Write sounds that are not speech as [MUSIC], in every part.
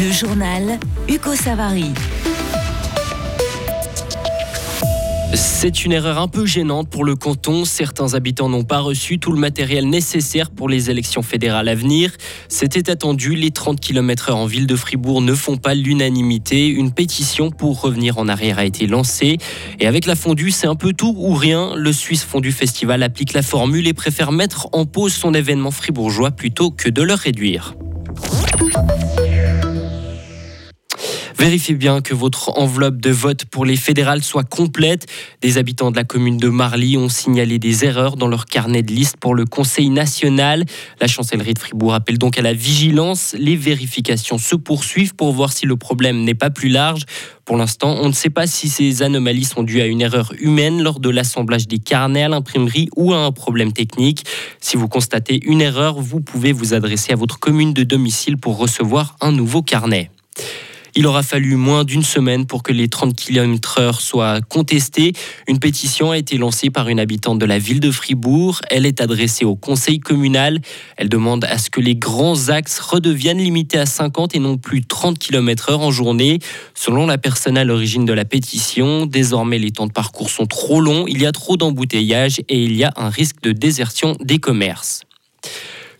Le journal Hugo Savary. C'est une erreur un peu gênante pour le canton. Certains habitants n'ont pas reçu tout le matériel nécessaire pour les élections fédérales à venir. C'était attendu, les 30 km/h en ville de Fribourg ne font pas l'unanimité. Une pétition pour revenir en arrière a été lancée. Et avec la fondue, c'est un peu tout ou rien. Le Suisse Fondu Festival applique la formule et préfère mettre en pause son événement fribourgeois plutôt que de le réduire. Vérifiez bien que votre enveloppe de vote pour les fédérales soit complète. Des habitants de la commune de Marly ont signalé des erreurs dans leur carnet de liste pour le Conseil national. La chancellerie de Fribourg appelle donc à la vigilance. Les vérifications se poursuivent pour voir si le problème n'est pas plus large. Pour l'instant, on ne sait pas si ces anomalies sont dues à une erreur humaine lors de l'assemblage des carnets à l'imprimerie ou à un problème technique. Si vous constatez une erreur, vous pouvez vous adresser à votre commune de domicile pour recevoir un nouveau carnet. Il aura fallu moins d'une semaine pour que les 30 km/h soient contestés. Une pétition a été lancée par une habitante de la ville de Fribourg. Elle est adressée au conseil communal. Elle demande à ce que les grands axes redeviennent limités à 50 et non plus 30 km/h en journée. Selon la personne à l'origine de la pétition, désormais les temps de parcours sont trop longs, il y a trop d'embouteillages et il y a un risque de désertion des commerces.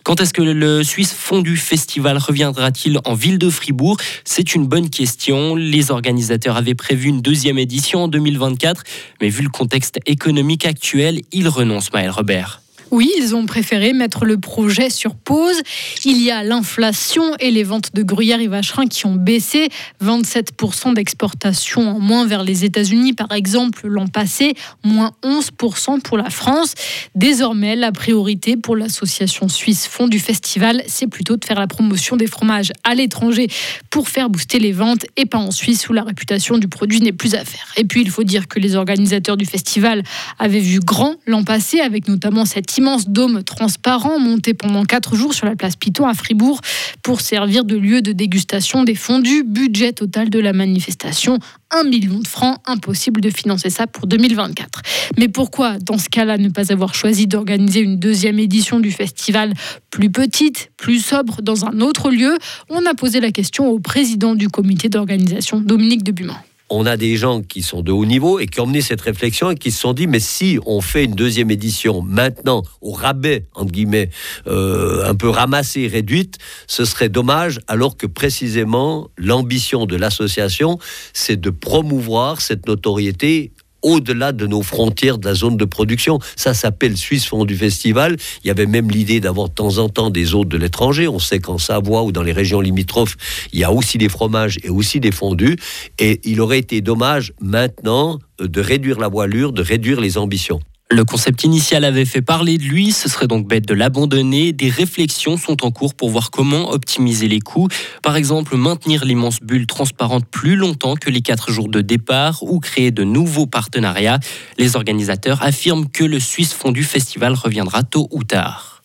Quand est-ce que le Suisse Fondu Festival reviendra-t-il en ville de Fribourg? C'est une bonne question. Les organisateurs avaient prévu une deuxième édition en 2024, mais vu le contexte économique actuel, ils renoncent, Maël Robert. Oui, ils ont préféré mettre le projet sur pause. Il y a l'inflation et les ventes de gruyère et vacherin qui ont baissé. 27% d'exportation en moins vers les États-Unis, par exemple, l'an passé, moins 11% pour la France. Désormais, la priorité pour l'association suisse Fond du Festival, c'est plutôt de faire la promotion des fromages à l'étranger pour faire booster les ventes et pas en Suisse où la réputation du produit n'est plus à faire. Et puis, il faut dire que les organisateurs du festival avaient vu grand l'an passé avec notamment cette immense dôme transparent monté pendant quatre jours sur la place Piton à Fribourg pour servir de lieu de dégustation des fondus. Budget total de la manifestation, 1 million de francs. Impossible de financer ça pour 2024. Mais pourquoi, dans ce cas-là, ne pas avoir choisi d'organiser une deuxième édition du festival plus petite, plus sobre, dans un autre lieu? On a posé la question au président du comité d'organisation, Dominique Debuman on a des gens qui sont de haut niveau et qui ont mené cette réflexion et qui se sont dit mais si on fait une deuxième édition maintenant au rabais entre guillemets euh, un peu ramassée réduite ce serait dommage alors que précisément l'ambition de l'association c'est de promouvoir cette notoriété au-delà de nos frontières de la zone de production. Ça s'appelle Suisse Fond du Festival. Il y avait même l'idée d'avoir de temps en temps des hôtes de l'étranger. On sait qu'en Savoie ou dans les régions limitrophes, il y a aussi des fromages et aussi des fondus. Et il aurait été dommage maintenant de réduire la voilure, de réduire les ambitions. Le concept initial avait fait parler de lui, ce serait donc bête de l'abandonner. Des réflexions sont en cours pour voir comment optimiser les coûts. Par exemple, maintenir l'immense bulle transparente plus longtemps que les quatre jours de départ ou créer de nouveaux partenariats. Les organisateurs affirment que le Suisse Fondu Festival reviendra tôt ou tard.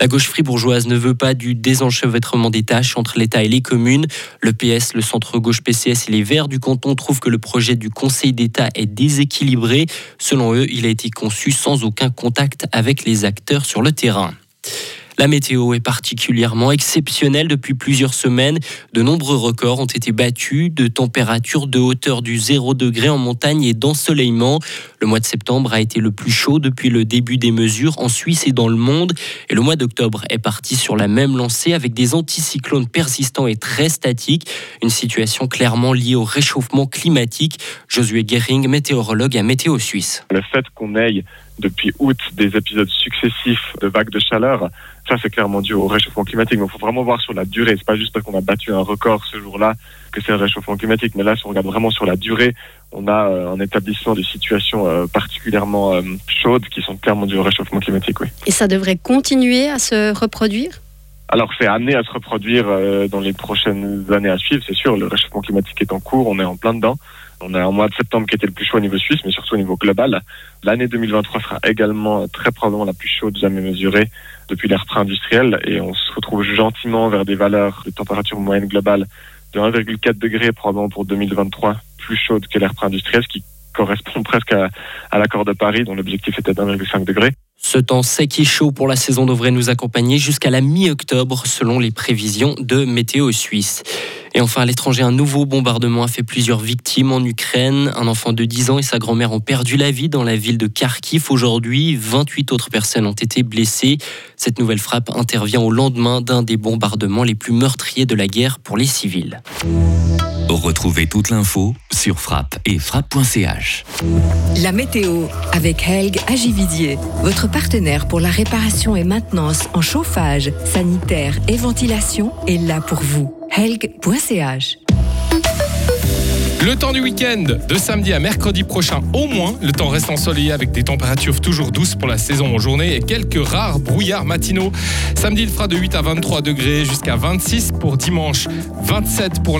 La gauche fribourgeoise ne veut pas du désenchevêtrement des tâches entre l'État et les communes. Le PS, le centre-gauche PCS et les Verts du canton trouvent que le projet du Conseil d'État est déséquilibré. Selon eux, il a été conçu sans aucun contact avec les acteurs sur le terrain. La météo est particulièrement exceptionnelle depuis plusieurs semaines. De nombreux records ont été battus de températures de hauteur du 0 degré en montagne et d'ensoleillement. Le mois de septembre a été le plus chaud depuis le début des mesures en Suisse et dans le monde. Et le mois d'octobre est parti sur la même lancée avec des anticyclones persistants et très statiques. Une situation clairement liée au réchauffement climatique. Josué Gering, météorologue à Météo Suisse. Le fait qu'on aille depuis août des épisodes successifs de vagues de chaleur. Ça, c'est clairement dû au réchauffement climatique. Mais il faut vraiment voir sur la durée. C'est pas juste parce qu'on a battu un record ce jour-là que c'est le réchauffement climatique. Mais là, si on regarde vraiment sur la durée, on a euh, un établissement de situations euh, particulièrement euh, chaudes qui sont clairement dues au réchauffement climatique. Oui. Et ça devrait continuer à se reproduire? Alors c'est amené à se reproduire dans les prochaines années à suivre, c'est sûr. Le réchauffement climatique est en cours, on est en plein dedans. On a un mois de septembre qui était le plus chaud au niveau suisse, mais surtout au niveau global. L'année 2023 sera également très probablement la plus chaude jamais mesurée depuis l'ère pré-industrielle et on se retrouve gentiment vers des valeurs de température moyenne globale de 1,4 degré probablement pour 2023, plus chaude que l'ère pré-industrielle, ce qui correspond [LAUGHS] presque à, à l'accord de Paris dont l'objectif était d'1,5 degré. Ce temps sec et chaud pour la saison devrait nous accompagner jusqu'à la mi-octobre selon les prévisions de Météo Suisse. Et enfin, à l'étranger, un nouveau bombardement a fait plusieurs victimes en Ukraine. Un enfant de 10 ans et sa grand-mère ont perdu la vie dans la ville de Kharkiv aujourd'hui. 28 autres personnes ont été blessées. Cette nouvelle frappe intervient au lendemain d'un des bombardements les plus meurtriers de la guerre pour les civils. Retrouvez toute l'info sur frappe et frappe.ch. La météo avec Helg Agividier, votre partenaire pour la réparation et maintenance en chauffage, sanitaire et ventilation est là pour vous. Helg.ch le temps du week-end, de samedi à mercredi prochain au moins, le temps reste ensoleillé avec des températures toujours douces pour la saison en journée et quelques rares brouillards matinaux. Samedi, il fera de 8 à 23 degrés jusqu'à 26 pour dimanche, 27 pour